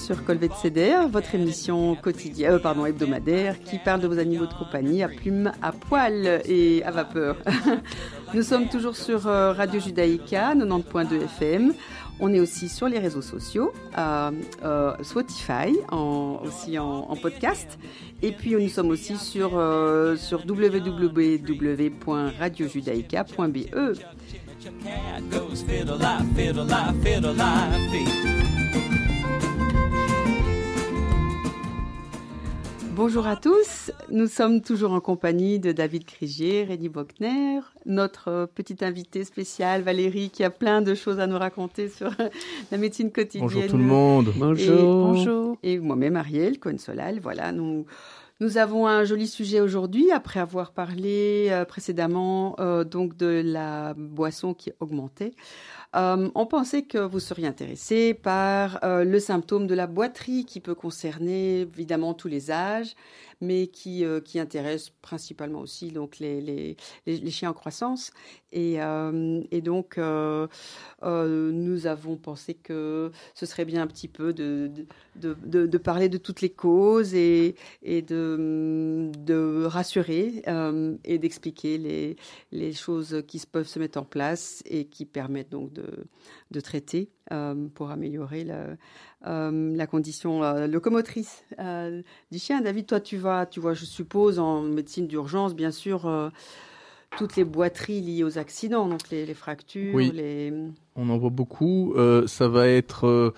sur Colvet CDR, votre émission quotidienne, euh, pardon, hebdomadaire qui parle de vos animaux de compagnie à plumes, à poil et à vapeur. Nous sommes toujours sur euh, Radio Judaïka 90.2 FM. On est aussi sur les réseaux sociaux, euh, euh, Spotify, aussi en, podcast. Et puis nous sommes aussi sur, euh. Bonjour à tous, nous sommes toujours en compagnie de David Crigier, Rédi Bockner, notre petite invitée spéciale Valérie qui a plein de choses à nous raconter sur la médecine quotidienne. Bonjour tout le monde. Bonjour. bonjour. Et moi-même Ariel Cohen-Solal, voilà, nous, nous avons un joli sujet aujourd'hui après avoir parlé euh, précédemment euh, donc de la boisson qui augmentait. Euh, on pensait que vous seriez intéressé par euh, le symptôme de la boiterie qui peut concerner évidemment tous les âges, mais qui, euh, qui intéresse principalement aussi donc les, les, les, chiens en croissance. Et, et donc, nous avons pensé que ce serait bien un petit peu de, de, de, parler de toutes les causes et, et de, de rassurer et d'expliquer les, les choses qui peuvent se mettre en place et qui permettent donc de de, traiter euh, pour améliorer la, euh, la condition euh, locomotrice du chien. David, toi, tu vas, tu vois, je suppose, en médecine d'urgence, bien sûr, toutes les boiteries liées aux accidents, donc les, fractures, oui. les... On en voit beaucoup. ça va être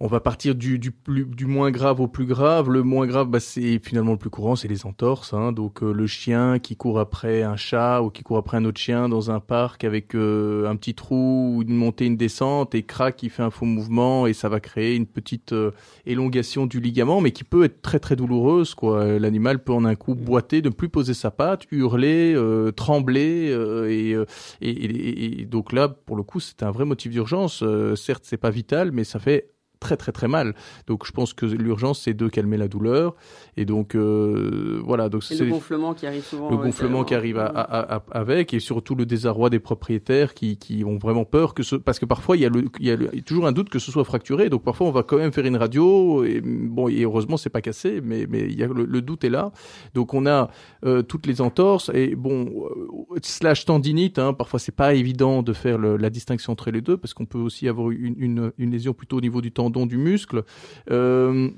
on va partir du, du, plus, du moins grave au plus grave. Le moins grave, bah, c'est finalement le plus courant, c'est les entorses. Hein. Donc euh, le chien qui court après un chat ou qui court après un autre chien dans un parc avec euh, un petit trou, une montée, une descente et craque, qui fait un faux mouvement et ça va créer une petite euh, élongation du ligament, mais qui peut être très très douloureuse. Quoi, l'animal peut en un coup boiter, ne plus poser sa patte, hurler, trembler et, et, et, donc là, pour le coup, c'est un vrai motif d'urgence. certes, c'est pas vital, mais ça fait très très très mal. Donc je pense que l'urgence c'est de calmer la douleur et donc euh, voilà donc c'est le gonflement qui arrive souvent. Le gonflement qui arrive avec et surtout le désarroi des propriétaires qui, qui ont vraiment peur que ce parce que parfois il y a le il y a, toujours un doute que ce soit fracturé donc parfois on va quand même faire une radio et bon et heureusement c'est pas cassé mais mais il y a le, doute est là donc on a euh, toutes les entorses et bon euh, slash tendinite hein, parfois c'est pas évident de faire la distinction entre les deux parce qu'on peut aussi avoir une, une, une lésion plutôt au niveau du tendon du muscle. Euh,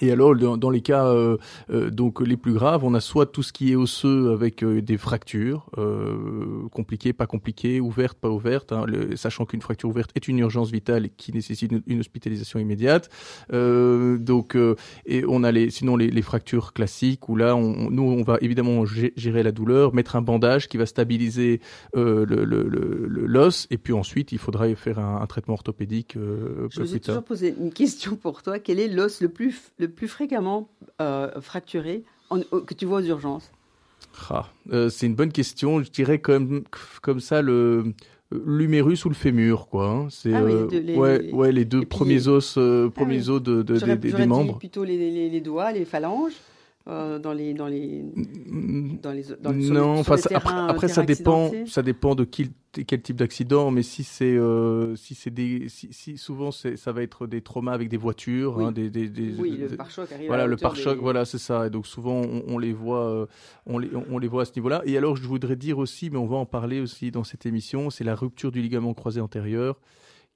et alors, dans, les cas euh, euh, donc les plus graves, on a soit tout ce qui est osseux avec euh, des fractures euh, compliquées, pas compliquées, ouvertes, pas ouvertes, hein, sachant qu'une fracture ouverte est une urgence vitale qui nécessite une, hospitalisation immédiate. donc, et on a les, sinon les, les, fractures classiques où là, on, nous, on va évidemment gérer la douleur, mettre un bandage qui va stabiliser l'os, le, le, et puis ensuite, il faudra faire un, un traitement orthopédique. Je vous ai toujours posé une question pour toi. Quel est l'os le plus le plus fréquemment euh, fracturé que tu vois aux urgences? Ah, euh, C'est une bonne question. Je dirais comme, comme ça le l'humérus ou le fémur, quoi. Hein. C'est ah euh, les, ouais, ouais, les deux premiers os, ah premiers os de, de, des, des membres. Plutôt les, doigts, les phalanges. Euh, dans les dans les dans les dans non enfin après, après ça dépend ça dépend de qui, quel type d'accident mais si c'est euh, si c'est des si, si souvent ça va être des traumas avec des voitures oui, hein, des, des, des, oui le pare-choc arrive voilà à le pare-choc voilà c'est ça et donc souvent on, on les voit euh, on les on les voit à ce niveau-là et alors je voudrais dire aussi mais on va en parler aussi dans cette émission c'est la rupture du ligament croisé antérieur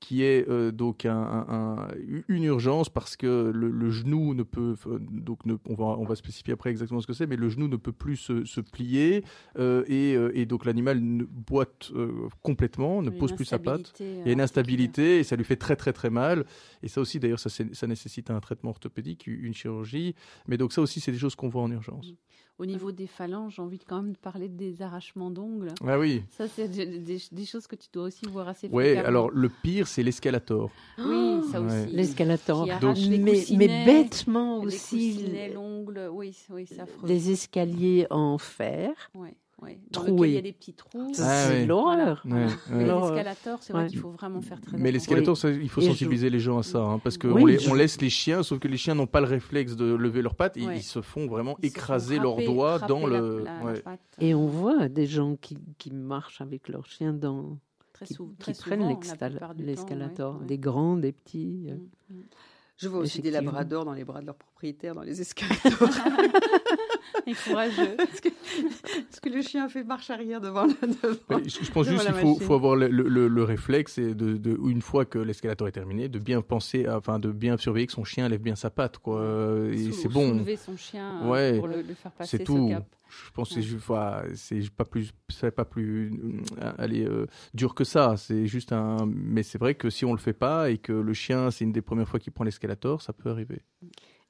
qui est euh, donc un, un, une urgence parce que le, le genou ne peut donc ne, on va on va spécifier après exactement ce que c'est mais le genou ne peut plus se, se plier euh, et, euh, et, donc l'animal boite euh, complètement ne pose plus sa patte. il y a une instabilité et ça lui fait très très très mal. Et ça aussi d'ailleurs ça, ça nécessite un traitement orthopédique une chirurgie. Mais donc ça aussi c'est des choses qu'on voit en urgence au niveau des phalanges, j'ai envie quand même de parler des arrachements d'ongles. Ah oui. Ça, c'est des, choses que tu dois aussi voir assez Oui, alors le pire, c'est l'escalator. oui, ça aussi. L'escalator. Mais, mais, bêtement aussi. l'ongle, oui, oui, ça Les escaliers en fer. Ouais. Ouais. Troué. il y a des petits trous. Ah, c'est l'horreur. Ouais, Mais l'escalator, c'est vrai qu'il faut vraiment faire très Mais l'escalator, il faut sensibiliser les gens à ça, hein, parce qu'on on laisse les chiens, sauf que les chiens n'ont pas le réflexe de lever leurs pattes, et ils se font vraiment écraser leurs doigts dans le. et on voit des gens qui, qui marchent avec leurs chiens dans. Très, qui, très prennent l'escalator, des grands, des petits. Mm, mm. Je vois aussi des labradors dans les bras de leurs propriétaires, dans les escalators. Et courageux. Est-ce que, que, le chien fait marche arrière devant le. Devant, je pense juste qu'il faut, faut, avoir le, le, le, réflexe, et de, de, une fois que l'escalator est terminé, de bien penser, à, enfin, de bien surveiller que son chien lève bien sa patte, quoi. Et c'est bon. Soulever son chien ouais, pour le, faire passer c'est tout. cap. Je pense que c'est pas plus, c'est pas plus, euh, allez, euh, dur que ça. C'est juste un, mais c'est vrai que si on le fait pas et que le chien, c'est une des premières fois qu'il prend l'escalator, ça peut arriver.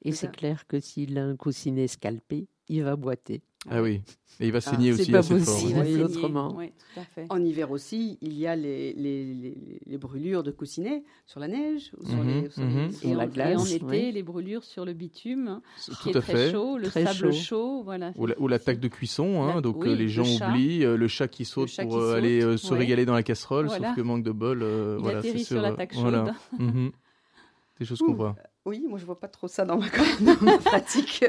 Et c'est clair que s'il a un coussinet scalpé, il va boiter. Ah oui, et il va ah, saigner aussi. C'est pas possible autrement. Oui, tout à fait. En hiver aussi, il y a les, les, les, brûlures de coussinets sur la neige, ou sur, mhm, les, sur, mhm. et la glace. Et en été, les brûlures sur le bitume, qui est très chaud, le sable chaud. voilà. Ou l'attaque de cuisson, hein, donc euh, les gens oublient euh, le chat qui saute pour euh, aller se régaler dans la casserole, sauf que manque de bol. il voilà, atterrit sur l'attaque chaude. Mhm. Des choses qu'on voit. Oui, moi je vois pas trop ça dans ma, dans ma pratique,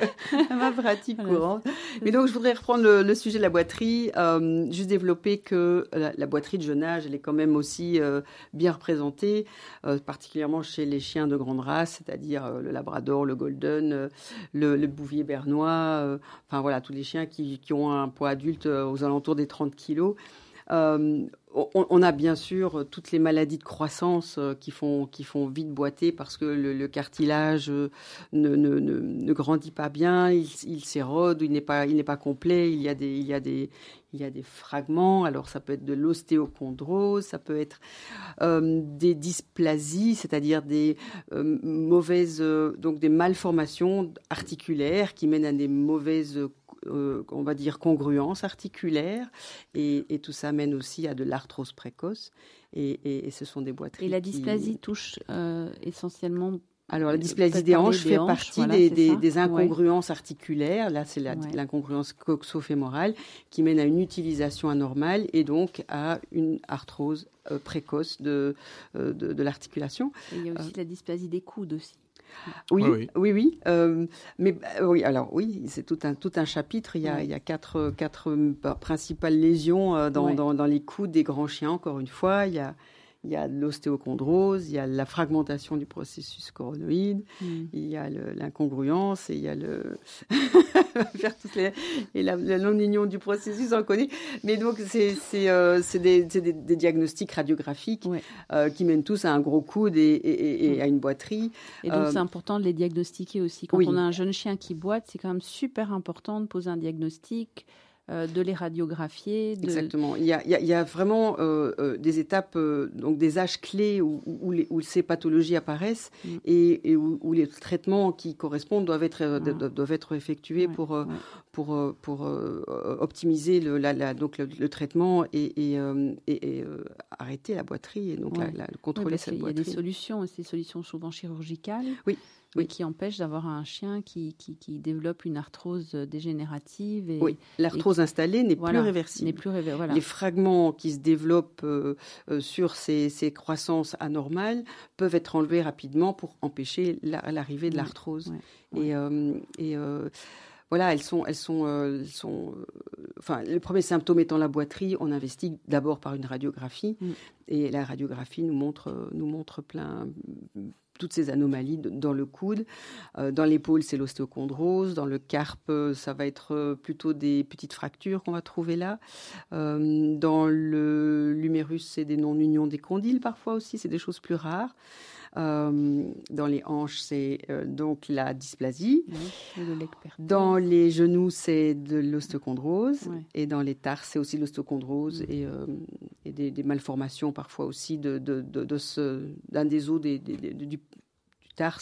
ma pratique courante. Mais donc je voudrais reprendre le, sujet de la boiterie, euh, juste développer que la, boiterie de jeune âge, elle est quand même aussi euh, bien représentée, euh, particulièrement chez les chiens de grande race, c'est-à-dire le Labrador, le Golden, le, le, Bouvier bernois, enfin voilà tous les chiens qui, qui, ont un poids adulte aux alentours des 30 kilos. Euh, on, a bien sûr toutes les maladies de croissance euh, qui font, qui font vite boiter parce que le, cartilage euh, ne, ne, ne, grandit pas bien, il, s'érode, il n'est pas, pas complet, il y a des, il y a des, il y a des fragments. Alors ça peut être de l'ostéochondrose, ça peut être des dysplasies, c'est-à-dire des mauvaises, donc des malformations articulaires qui mènent à des mauvaises euh, on va dire, congruence articulaire. Et, tout ça mène aussi à de l'arthrose précoce. Et, ce sont des boîtes. Et la dysplasie touche euh, essentiellement alors, la dysplasie des hanches fait partie des, incongruences articulaires. Là, c'est l'incongruence coxofémorale qui mène à une utilisation anormale et donc à une arthrose euh, précoce de, de, l'articulation. Il y a aussi la dysplasie des coudes aussi. Oui, oui, oui. Euh, mais euh, oui, alors oui, c'est tout un tout un chapitre. Il y a, il y a quatre quatre bah, principales lésions dans, dans, dans, les coups des grands chiens. Encore une fois, il y a il y a l'ostéochondrose, il y a la fragmentation du processus coronoïde, mm. il y a l'incongruence et il y a le faire toutes les et la, non-union du processus, on connaît. Mais donc c'est euh, des, des, des, diagnostics radiographiques euh, qui mènent tous à un gros coude et, et, et mm. à une boiterie. Et donc euh, c'est important de les diagnostiquer aussi. Quand on a un jeune chien qui boite, c'est quand même super important de poser un diagnostic. Euh, de les radiographier. Exactement. Il y a, il y a, vraiment euh, euh, des étapes, donc des âges clés où, où, ces pathologies apparaissent mm. et, où, les traitements qui correspondent doivent être, doivent être effectués pour, pour, pour optimiser le, la, donc le, traitement et, et, arrêter la boiterie et donc la, contrôler cette boiterie. Il y a des solutions, ces solutions souvent chirurgicales. Oui oui. qui empêche d'avoir un chien qui, qui, qui, développe une arthrose dégénérative. Et, oui, l'arthrose installée n'est plus réversible. plus voilà. Les fragments qui se développent euh, euh, sur ces, ces, croissances anormales peuvent être enlevés rapidement pour empêcher l'arrivée de l'arthrose. Et, euh, et voilà, elles sont, elles sont, elles sont enfin, le premier symptôme étant la boiterie, on investigue d'abord par une radiographie, mm. et la radiographie nous montre, nous montre plein, toutes ces anomalies dans le coude. Euh, dans l'épaule, c'est l'ostéochondrose. Dans le carpe, ça va être euh, plutôt des petites fractures qu'on va trouver là. Euh, dans le l'humérus, c'est des non-unions des condyles parfois aussi. C'est des choses plus rares. Euh, dans les hanches, c'est euh, donc la dysplasie. dans les genoux, c'est de l'ostéochondrose. Et dans les tarses, c'est aussi l'ostéochondrose et, euh, et des, malformations parfois aussi de, de, de, ce, d'un des os des, du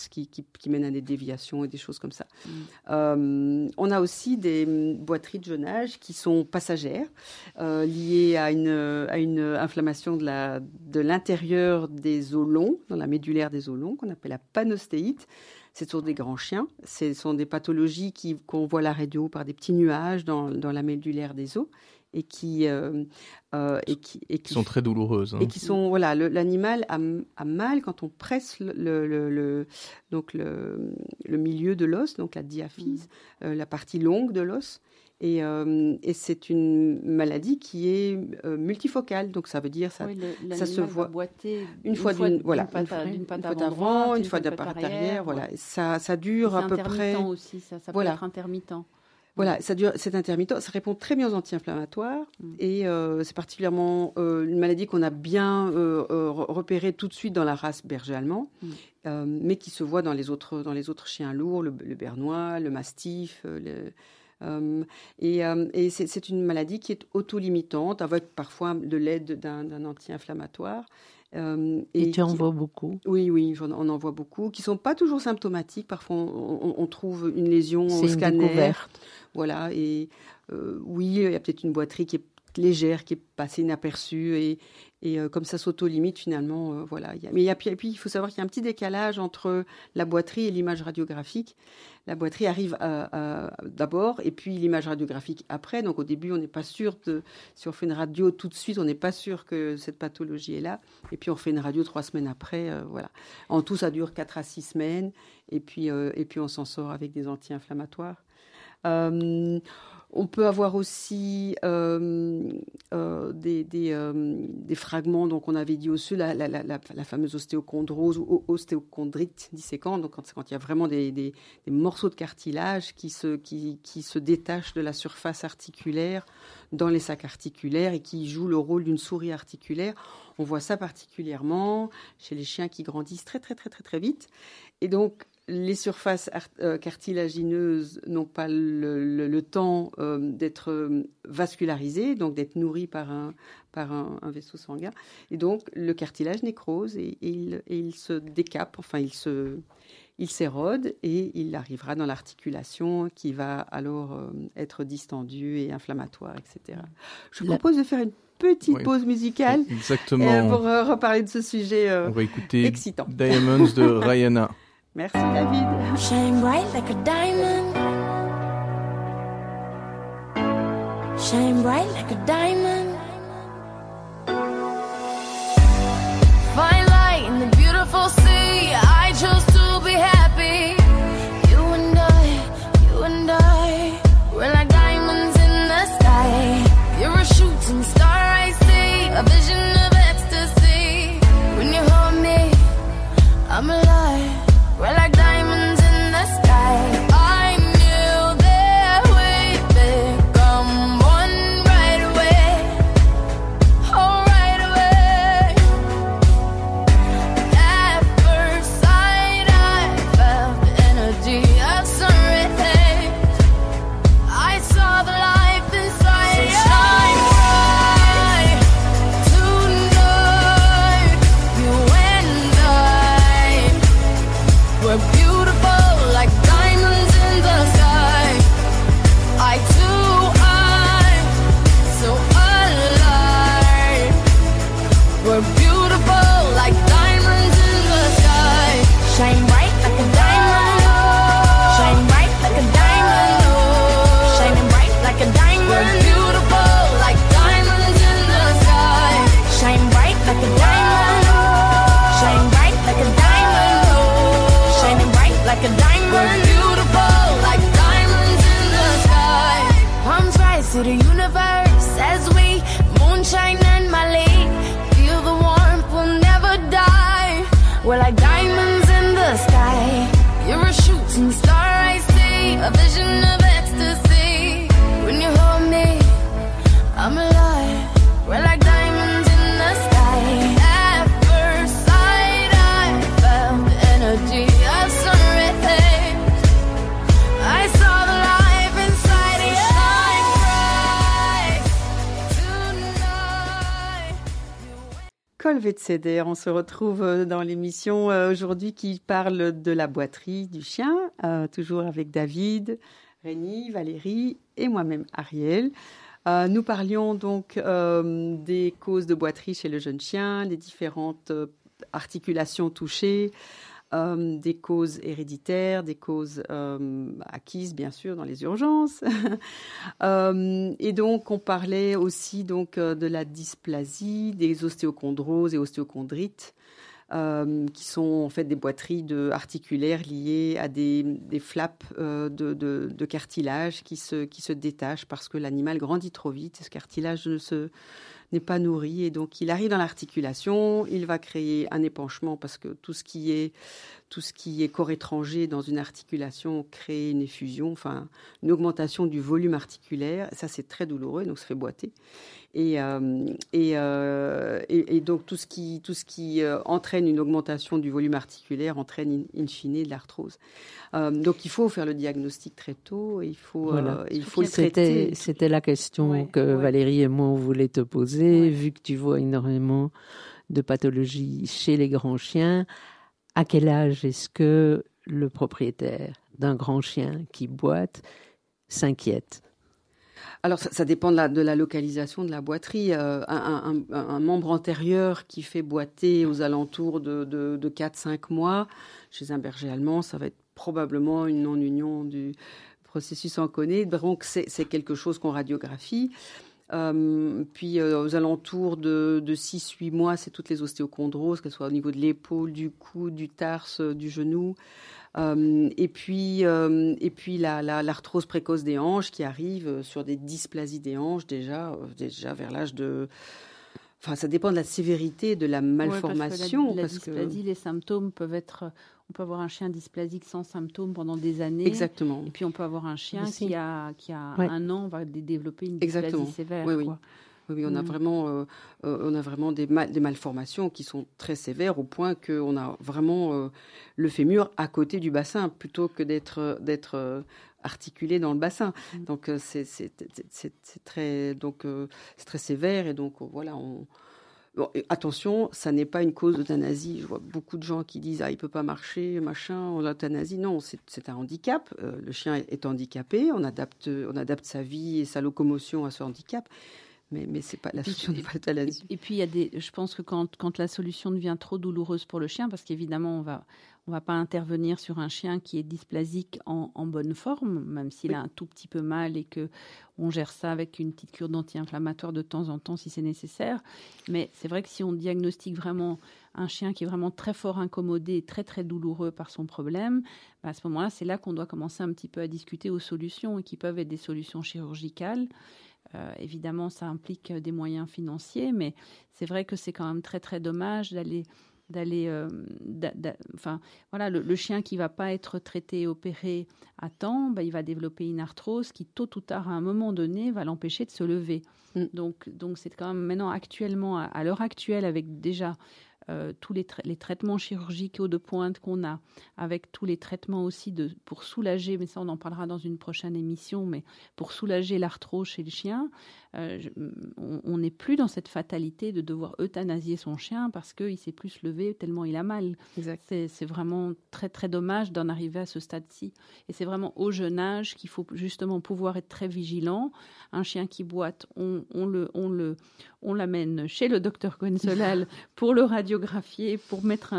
qui, qui, mènent à des déviations et des choses comme ça. Mm. Euh, on a aussi des boiteries de jeune âge qui sont passagères, euh, liées à une, à une inflammation de, la, de l'intérieur des os longs, dans la médulaire des os longs, qu'on appelle la panostéite. Ce sont des grands chiens. Ce sont des pathologies qui, qu'on voit à la radio par des petits nuages dans, dans la médulaire des os et qui et qui et qui sont très douloureuses hein. et qui sont voilà l'animal a, a, mal quand on presse le, le, le donc le, le, milieu de l'os donc la diaphyse mmh. la partie longue de l'os et, euh, et c'est une maladie qui est euh, multifocale, donc ça veut dire ça, ça se voit une, fois d'une voilà, une, patte avant, une, fois de patte arrière, voilà. Ça, ça dure à peu près. aussi, ça, ça voilà. peut être intermittent. Voilà, ça dure, c'est intermittent, ça répond très bien aux anti-inflammatoires mm. et euh, c'est particulièrement une maladie qu'on a bien repérée tout de suite dans la race berger allemand, mm. mais qui se voit dans les autres, dans les autres chiens lourds, le, le bernois, le mastif, le, euh, et, euh, et c'est une maladie qui est auto-limitante, avec parfois de l'aide d'un anti-inflammatoire. Euh, et, tu en vois beaucoup Oui, oui, on en voit beaucoup, qui sont pas toujours symptomatiques. Parfois, on, trouve une lésion au scanner. Voilà, et oui, il y a peut-être une boiterie qui est légère, qui est passée inaperçue, et, et euh, comme ça s'auto-limite finalement, euh, voilà. mais il y a, puis, il faut savoir qu'il y a un petit décalage entre la boiterie et l'image radiographique. La boiterie arrive d'abord et puis l'image radiographique après. Donc au début, on n'est pas sûr de, si on fait une radio tout de suite, on n'est pas sûr que cette pathologie est là. Et puis on fait une radio trois semaines après, euh, voilà. En tout, ça dure quatre à six semaines et puis et puis on s'en sort avec des anti-inflammatoires. On peut avoir aussi euh, euh, des, euh, des, fragments, donc on avait dit aussi la, fameuse ostéochondrose ou ostéochondrite disséquante, donc quand, il y a vraiment des, morceaux de cartilage qui se, qui se détachent de la surface articulaire dans les sacs articulaires et qui jouent le rôle d'une souris articulaire. On voit ça particulièrement chez les chiens qui grandissent très très très très très vite. Et donc les surfaces euh, cartilagineuses n'ont pas le, temps euh, d'être euh, vascularisées, donc d'être nourries par un, par un, vaisseau sanguin. Et donc, le cartilage nécrose et, il, se décape, enfin, il se, il s'érode et il arrivera dans l'articulation qui va alors être distendue et inflammatoire, etc. Je vous propose de faire une petite pause musicale Exactement. pour reparler de ce sujet On va écouter excitant. Diamonds de Rihanna. Merci David. Shine bright like a diamond. Shine bright like a diamond. universe as we moonshine and Malay. Feel the warmth, we'll never die. We're like diamonds in the sky. You're a shooting star, I see. A vision of On se retrouve euh, dans l'émission euh, aujourd'hui qui parle de la boiterie du chien, euh, toujours avec David, Rémi, Valérie et moi-même Ariel. nous parlions donc des causes de boiterie chez le jeune chien, des différentes articulations touchées, des causes héréditaires, des causes acquises bien sûr dans les urgences. et donc on parlait aussi donc de la dysplasie, des ostéochondroses et ostéochondrites. Euh, qui sont en fait des boiteries articulaires liées à des, des flaps euh, de, cartilage qui se, qui se détachent parce que l'animal grandit trop vite et ce cartilage ne se n'est pas nourri et donc il arrive dans l'articulation, il va créer un épanchement parce que tout ce qui est tout ce qui est corps étranger dans une articulation crée une effusion, enfin une augmentation du volume articulaire. Ça c'est très douloureux, donc ça fait boiter. Et, euh, euh, et, et, donc tout ce qui, tout ce qui euh, entraîne une augmentation du volume articulaire entraîne in, fine de l'arthrose. donc il faut faire le diagnostic très tôt, il faut, il faut le traiter. C'était la question que Valérie et moi on voulait te poser, vu que tu vois énormément de pathologies chez les grands chiens. À quel âge est-ce que le propriétaire d'un grand chien qui boite s'inquiète alors, ça, dépend de la, de localisation de la boiterie. Euh, un, membre antérieur qui fait boiter aux alentours de, de, 4-5 mois, chez un berger allemand, ça va être probablement une non-union du processus en connaît. Donc, c'est quelque chose qu'on radiographie. Euh, puis euh, aux alentours de, de 6-8 mois, c'est toutes les ostéochondroses, qu'elles soient au niveau de l'épaule, du cou, du tarse, du genou. Euh, et puis, euh, et puis l'arthrose la, précoce des hanches qui arrive sur des dysplasies des hanches déjà, euh, déjà vers l'âge de Enfin, ça dépend de la sévérité de la malformation. la, dysplasie, les symptômes peuvent être. On peut avoir un chien dysplasique sans symptômes pendant des années. Exactement. Et puis on peut avoir un chien qui a, qui a un an va développer une dysplasie Exactement. sévère. Oui, oui. Oui, on a mm. vraiment, euh, euh, on a vraiment des, des, malformations qui sont très sévères au point qu'on a vraiment euh, le fémur à côté du bassin plutôt que d'être d'être articulé dans le bassin. Donc c'est très donc c'est très sévère et donc voilà on Bon, attention, ça n'est pas une cause d'euthanasie. Je vois beaucoup de gens qui disent ah il peut pas marcher, machin, l'euthanasie. Non, c'est un handicap. le chien est handicapé. On adapte, on adapte sa vie et sa locomotion à ce handicap mais, mais ce n'est pas la solution de l'euthanasie. Et, puis, il y a des, je pense que quand, quand la solution devient trop douloureuse pour le chien, parce qu'évidemment, on va, on va pas intervenir sur un chien qui est dysplasique en, en bonne forme, même s'il a un tout petit peu mal et que on gère ça avec une petite cure d'anti-inflammatoire de temps en temps si c'est nécessaire. Mais c'est vrai que si on diagnostique vraiment un chien qui est vraiment très fort incommodé, très très douloureux par son problème, bah, à ce moment-là, c'est là, qu'on doit commencer un petit peu à discuter aux solutions et qui peuvent être des solutions chirurgicales. Euh, évidemment, ça implique des moyens financiers, mais c'est vrai que c'est quand même très très dommage d'aller d'aller euh, enfin voilà le, chien qui va pas être traité et opéré à temps bah, il va développer une arthrose qui tôt ou tard à un moment donné va l'empêcher de se lever mm. donc donc c'est quand même maintenant actuellement à l'heure actuelle avec déjà euh, tous les, les, traitements chirurgicaux de pointe qu'on a, avec tous les traitements aussi de, pour soulager, mais ça on en parlera dans une prochaine émission, mais pour soulager l'arthrose chez le chien, euh, on n'est plus dans cette fatalité de devoir euthanasier son chien parce qu'il s'est plus levé tellement il a mal. C'est vraiment très très dommage d'en arriver à ce stade-ci. Et c'est vraiment au jeune âge qu'il faut justement pouvoir être très vigilant. Un chien qui boite, on, le, on le, on l'amène chez le docteur Cohen-Solal pour le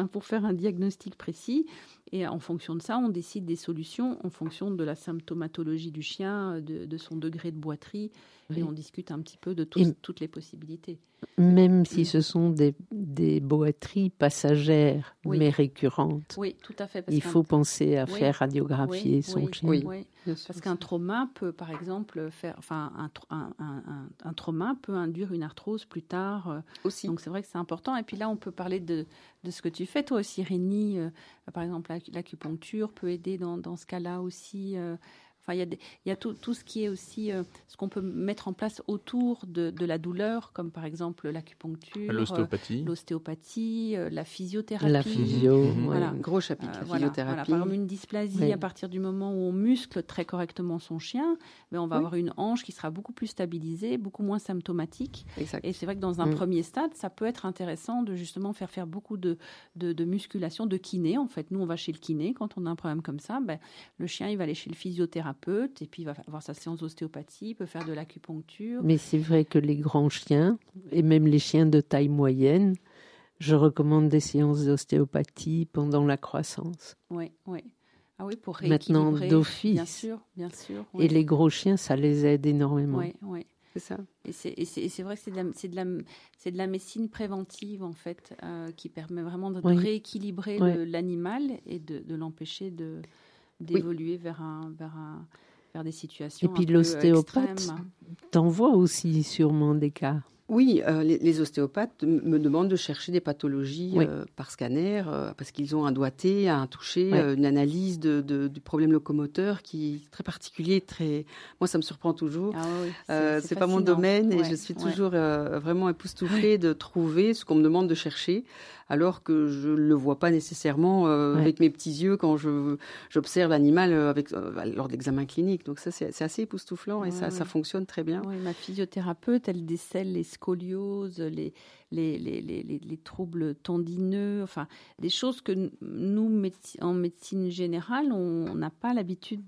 pour faire un diagnostic précis. Et en fonction de ça, on décide des solutions en fonction de la symptomatologie du chien, de son degré de boiterie et on discute un petit peu de toutes les possibilités. Même si ce sont des, des boiteries passagères, mais récurrentes. Oui, tout à fait. il faut penser à faire radiographier son chien. Oui, parce qu'un trauma peut, par exemple, faire, enfin, un, un, trauma peut induire une arthrose plus tard. Euh, aussi. Donc c'est vrai que c'est important. Et puis là, on peut parler de, de ce que tu fais, toi aussi, Rémi. Euh, par exemple, l'acupuncture peut aider dans, dans ce cas-là aussi. Euh, Enfin, il y a, tout, tout, ce qui est aussi euh, ce qu'on peut mettre en place autour de, de la douleur, comme par exemple l'acupuncture, l'ostéopathie, euh, l'ostéopathie, euh, la physiothérapie. La physio, mhm. voilà. gros chapitre. la physiothérapie. Par exemple, une dysplasie, à partir du moment où on muscle très correctement son chien, mais ben, on va avoir une hanche qui sera beaucoup plus stabilisée, beaucoup moins symptomatique. Exact. Et c'est vrai que dans un mm. premier stade, ça peut être intéressant de justement faire faire beaucoup de, de, de, musculation, de kiné. En fait, nous, on va chez le kiné quand on a un problème comme ça. Ben, le chien, il va aller chez le physiothérapeute et puis il va avoir sa séance d'ostéopathie, peut faire de l'acupuncture. Mais c'est vrai que les grands chiens, et même les chiens de taille moyenne, je recommande des séances d'ostéopathie pendant la croissance. Oui, oui. Ah oui, pour Maintenant d'office. Bien sûr, bien sûr. Et les gros chiens, ça les aide énormément. Oui, oui. C'est ça. Et c'est vrai que c'est de, la, de, de, la médecine préventive, en fait, euh, qui permet vraiment de, rééquilibrer l'animal et de, l'empêcher d'évoluer vers, un, vers, un, vers des situations. Et puis l'ostéopathe t'envoie aussi sûrement des cas. Oui, euh, les, ostéopathes me demandent de chercher des pathologies euh, par scanner euh, parce qu'ils ont un doigté, un toucher, une analyse de, du problème locomoteur qui est très particulier, très. Moi, ça me surprend toujours. Ah c'est pas mon domaine et je suis toujours vraiment époustouflée de trouver ce qu'on me demande de chercher alors que je ne le vois pas nécessairement avec mes petits yeux quand j'observe l'animal avec lors d'examens cliniques. Donc ça, c'est assez époustouflant et ça, ça fonctionne très bien. Oui, ma physiothérapeute, elle décèle les scolioses, les, les, les, les, les, troubles tendineux, enfin des choses que nous, en médecine générale, on n'a pas l'habitude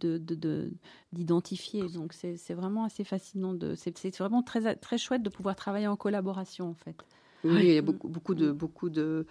d'identifier. De, de, Donc c'est vraiment assez fascinant. C'est vraiment très, très chouette de pouvoir travailler en collaboration en fait. Oui, il y a beaucoup, beaucoup de, beaucoup de,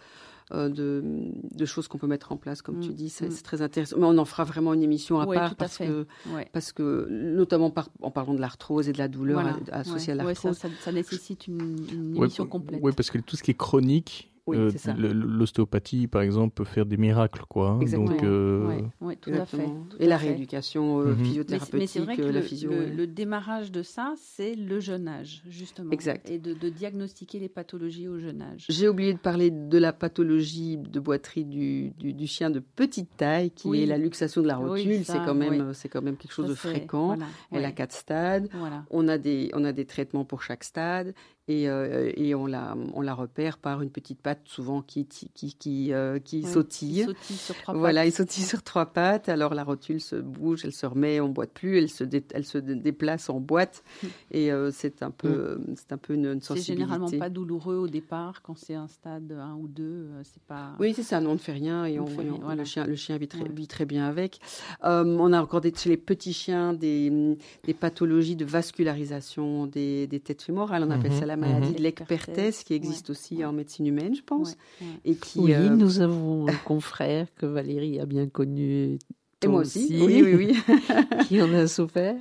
de, de, choses qu'on peut mettre en place, comme tu mm, dis. C'est mm. très intéressant. Mais on en fera vraiment une émission à part parce, que, parce que, notamment par, en parlant de l'arthrose et de la douleur associée à l'arthrose. Ça, ça, nécessite une, une émission complète. Oui, parce que tout ce qui est chronique, euh, l'ostéopathie, par exemple, peut faire des miracles, quoi. Hein. Donc, euh, tout à fait. et la rééducation euh, mhm. physiothérapeutique, mais, c'est vrai que la physio. Le, démarrage de ça, c'est le jeune âge, justement. Exact. Et de, diagnostiquer les pathologies au jeune âge. J'ai oublié de parler de la pathologie de boiterie du, du, chien de petite taille, qui est la luxation de la rotule. c'est quand même, c'est quand même quelque chose de fréquent. Elle a quatre stades. On a des, on a des traitements pour chaque stade et, euh, et, on, la, on la repère par une petite patte souvent qui, qui, qui, euh, qui sautille. sautille sur trois voilà, il sautille sur trois pattes. Alors la rotule se bouge, elle se remet, on boite plus, elle se, elle se déplace en boîte. Et euh, c'est un peu, hmm. c'est un peu une, une sensibilité. C'est généralement pas douloureux au départ quand c'est un stade 1 ou 2. c'est pas. Oui, c'est ça, on ne fait rien et on, le chien, le chien vit très, vit très bien avec. on a encore des, chez les petits chiens des, des pathologies de vascularisation des, des têtes fémorales. On appelle mhm. ça la maladie mhm. de l'Ecpertès, qui existe aussi en médecine humaine, je pense. Et qui, oui, euh, nous avons un confrère que Valérie a bien connu. Et moi aussi. Oui, oui, oui. qui en a souffert.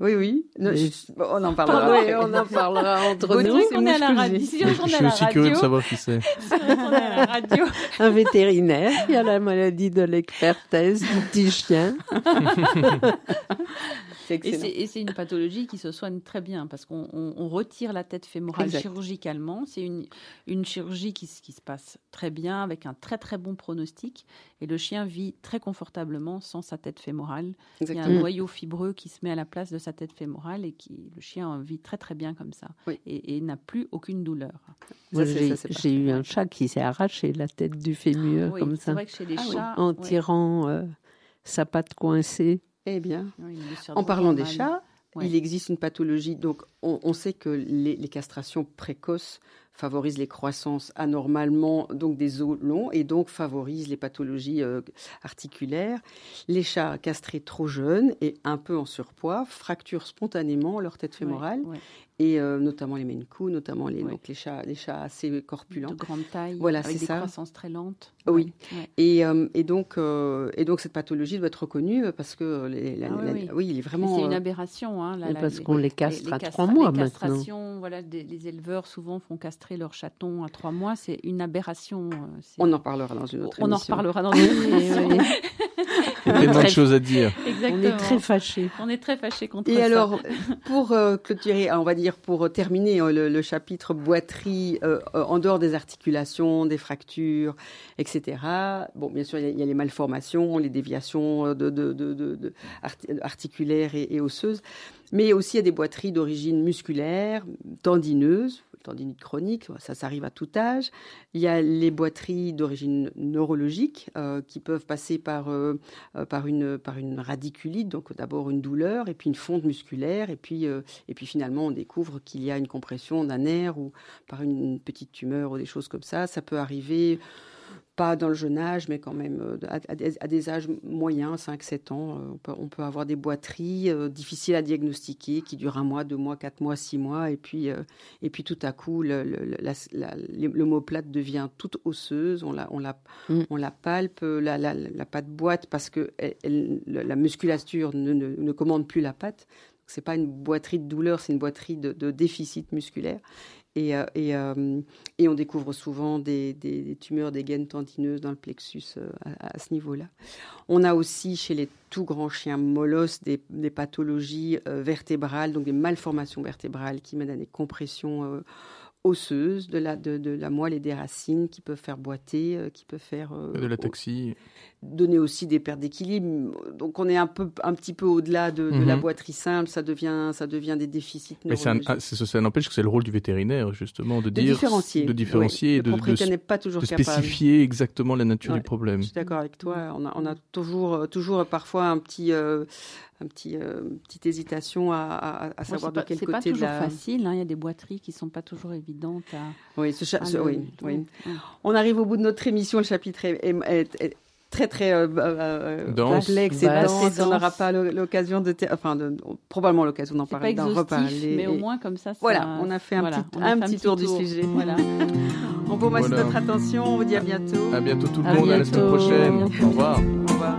Oui, oui. on en parlera. on en parlera entre nous. On est à la radio. je suis aussi curieux de savoir qui c'est. Un vétérinaire qui a la maladie de l'expertise du petit chien. Et c'est une pathologie qui se soigne très bien parce qu'on retire la tête fémorale chirurgicalement. C'est une, une chirurgie qui, qui, se passe très bien avec un très très bon pronostic et le chien vit très confortablement sans sa tête fémorale. Il y a un noyau fibreux qui se met à la place de sa tête fémorale et qui le chien vit très très bien comme ça et, n'a plus aucune douleur. J'ai eu un chat qui s'est arraché la tête du fémur comme ça. Vrai que chez les ah chats, en tirant euh, sa patte coincée. Eh bien, en parlant des chats, il existe une pathologie. Donc, on, sait que les, castrations précoces favorisent les croissances anormalement, donc des os longs, et donc favorisent les pathologies euh, articulaires. Les chats castrés trop jeunes et un peu en surpoids fracturent spontanément leur tête fémorale et euh, notamment les Maine notamment les, donc les, chats, les chats assez corpulents. De grande taille, voilà, avec des croissances très lentes. Oui, et, euh, et, donc, euh, et donc cette pathologie doit être reconnue parce que les, ah oui, il est vraiment... C'est une aberration. Hein, parce qu'on les castre à trois mois maintenant. Voilà, les éleveurs souvent font castrer leurs chatons à trois mois, c'est une aberration. On en parlera dans une autre émission. On en reparlera dans une autre émission. Il y a tellement de choses à dire. On est très fâchés. On est très fâchés contre Et ça. Et alors, pour clôturer, on va dire pour terminer le, chapitre boiterie, euh, euh, en dehors des articulations, des fractures, etc. Bon, bien sûr, il y a, les malformations, les déviations euh, de, de, articulaires et, et, osseuses, mais aussi il y a des boiteries d'origine musculaire, tendineuse, tendinite chronique, ça, ça arrive à tout âge. Il y a les boiteries d'origine neurologique euh, qui peuvent passer par, euh, euh, par, une, par une radiculite, donc d'abord une douleur, et puis une fonte musculaire, et puis, et puis finalement on découvre qu'il y a une compression d'un nerf ou par une petite tumeur ou des choses comme ça. Ça peut arriver pas dans le jeune âge, mais quand même euh, à, à des, à des âges moyens, 5-7 ans. euh, On peut, on peut avoir des boiteries euh, difficiles à diagnostiquer, qui durent un mois, deux mois, quatre mois, six mois, et puis, euh, et puis tout à coup, le, le, le- la- la- l'omoplate devient toute osseuse, on la, on la, Mm. on la palpe, la, la, la pâte boite, parce que elle- elle- la musculature ne, ne, ne commande plus la pâte. C'est pas une boiterie de douleur, c'est une boiterie de, de déficit musculaire. Et, euh, euh, et on découvre souvent des, tumeurs des gaines tendineuses dans le plexus euh, à, ce niveau-là. On a aussi chez les tout grands chiens molosses des, pathologies vertébrales, donc des malformations vertébrales qui mènent à des compressions osseuses de la, de, de la moelle et des racines qui peuvent faire boiter, euh, qui peuvent faire euh, De la taxi. donner aussi des pertes d'équilibre. Donc on est un peu, un petit peu au-delà de, de la Mhm. boiterie simple. Ça devient, ça devient des déficits Mais un- neurologiques. ah, ça n'empêche que c'est le rôle du vétérinaire, justement, de, de dire. différencier, De différencier, Oui. de, Le de, propriétaire n'est pas toujours de capable. spécifier exactement la nature Ouais. du problème. Je suis d'accord avec toi. On a, on a toujours, toujours parfois un petit, euh, un petit, euh, petite hésitation à, à- à savoir c'est de pas- quel C'est côté pas de toujours la. facile. hein. Il y a des boiteries qui sont pas toujours évidentes à. Oui, ce cha- à ce- le- oui, oui. Ouais. On arrive au bout de notre émission. Le chapitre est, est- est- est très très euh, euh, Dense. complexe et Vaste. dense. On n'aura pas l'o- l'occasion de, enfin, de- probablement l'occasion d'en C'est pas parler, d'en reparler. mais au moins comme ça. ça- Voilà, on a fait un voilà, petit, un fait petit tour du sujet. Voilà. On vous remercie Voilà. de votre attention. On vous dit à bientôt. À bientôt tout le À monde, à la semaine prochaine. Au revoir. Au revoir.